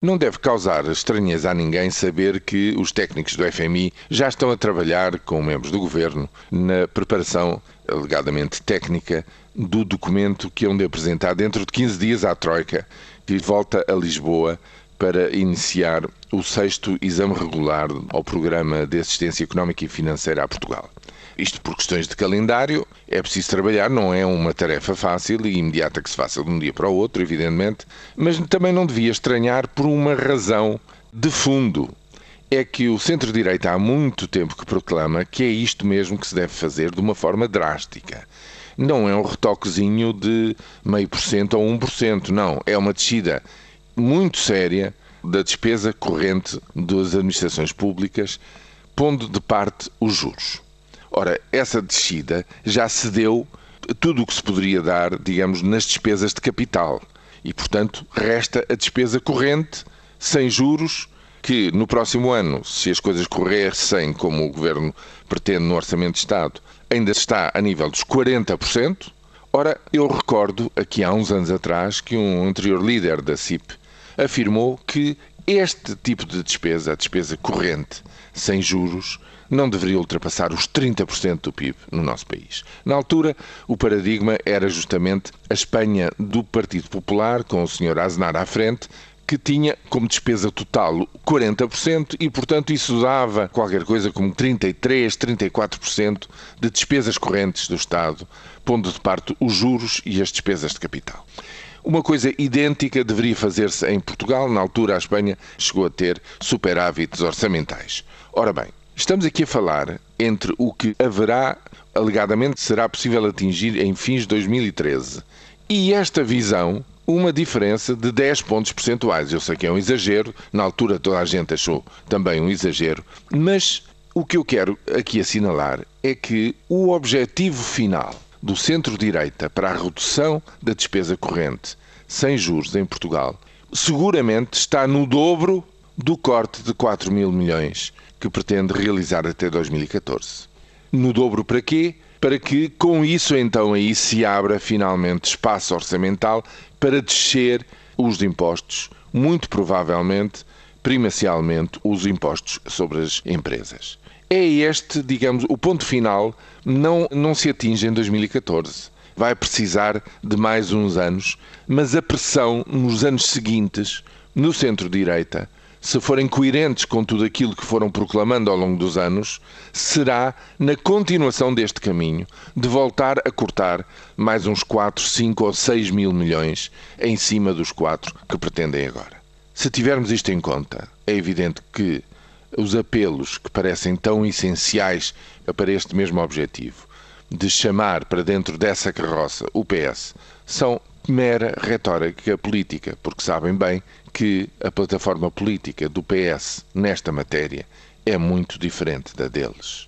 Não deve causar estranheza a ninguém saber que os técnicos do FMI já estão a trabalhar com membros do governo na preparação, alegadamente técnica, do documento que hão de apresentar dentro de 15 dias à Troika, que volta a Lisboa para iniciar o sexto exame regular ao Programa de Assistência Económica e Financeira a Portugal. Isto por questões de calendário, é preciso trabalhar, não é uma tarefa fácil e imediata que se faça de um dia para o outro, evidentemente, mas também não devia estranhar por uma razão de fundo. É que o centro-direita há muito tempo que proclama que é isto mesmo que se deve fazer de uma forma drástica. Não é um retoquezinho de meio por cento ou um por cento, não. É uma descida muito séria da despesa corrente das administrações públicas, pondo de parte os juros. Ora, essa descida já se deu tudo o que se poderia dar, digamos, nas despesas de capital. E, portanto, resta a despesa corrente, sem juros, que no próximo ano, se as coisas corressem como o Governo pretende no Orçamento de Estado, ainda está a nível dos 40%. Ora, eu recordo aqui há uns anos atrás que um anterior líder da CIP afirmou que este tipo de despesa, a despesa corrente, sem juros, não deveria ultrapassar os 30% do PIB no nosso país. Na altura, o paradigma era justamente a Espanha do Partido Popular, com o Sr. Aznar à frente, que tinha como despesa total 40% e, portanto, isso dava qualquer coisa como 33, 34% de despesas correntes do Estado, pondo de parte os juros e as despesas de capital. Uma coisa idêntica deveria fazer-se em Portugal. Na altura, a Espanha chegou a ter superávites orçamentais. Ora bem, Estamos aqui a falar entre o que haverá, alegadamente será possível atingir em fins de 2013 e esta visão, uma diferença de 10 pontos percentuais. Eu sei que é um exagero, na altura toda a gente achou também um exagero, mas o que eu quero aqui assinalar é que o objetivo final do centro-direita para a redução da despesa corrente sem juros em Portugal seguramente está no dobro do corte de 4 mil milhões que pretende realizar até 2014. No dobro para quê? Para que com isso então aí se abra finalmente espaço orçamental para descer os impostos, muito provavelmente, primacialmente, os impostos sobre as empresas. É este, digamos, o ponto final não, não se atinge em 2014 vai precisar de mais uns anos, mas a pressão nos anos seguintes, no centro-direita, se forem coerentes com tudo aquilo que foram proclamando ao longo dos anos, será na continuação deste caminho de voltar a cortar mais uns 4, 5 ou 6 mil milhões em cima dos 4 que pretendem agora. Se tivermos isto em conta, é evidente que os apelos que parecem tão essenciais para este mesmo objetivo, de chamar para dentro dessa carroça o PS, são mera retórica política, porque sabem bem que a plataforma política do PS nesta matéria é muito diferente da deles.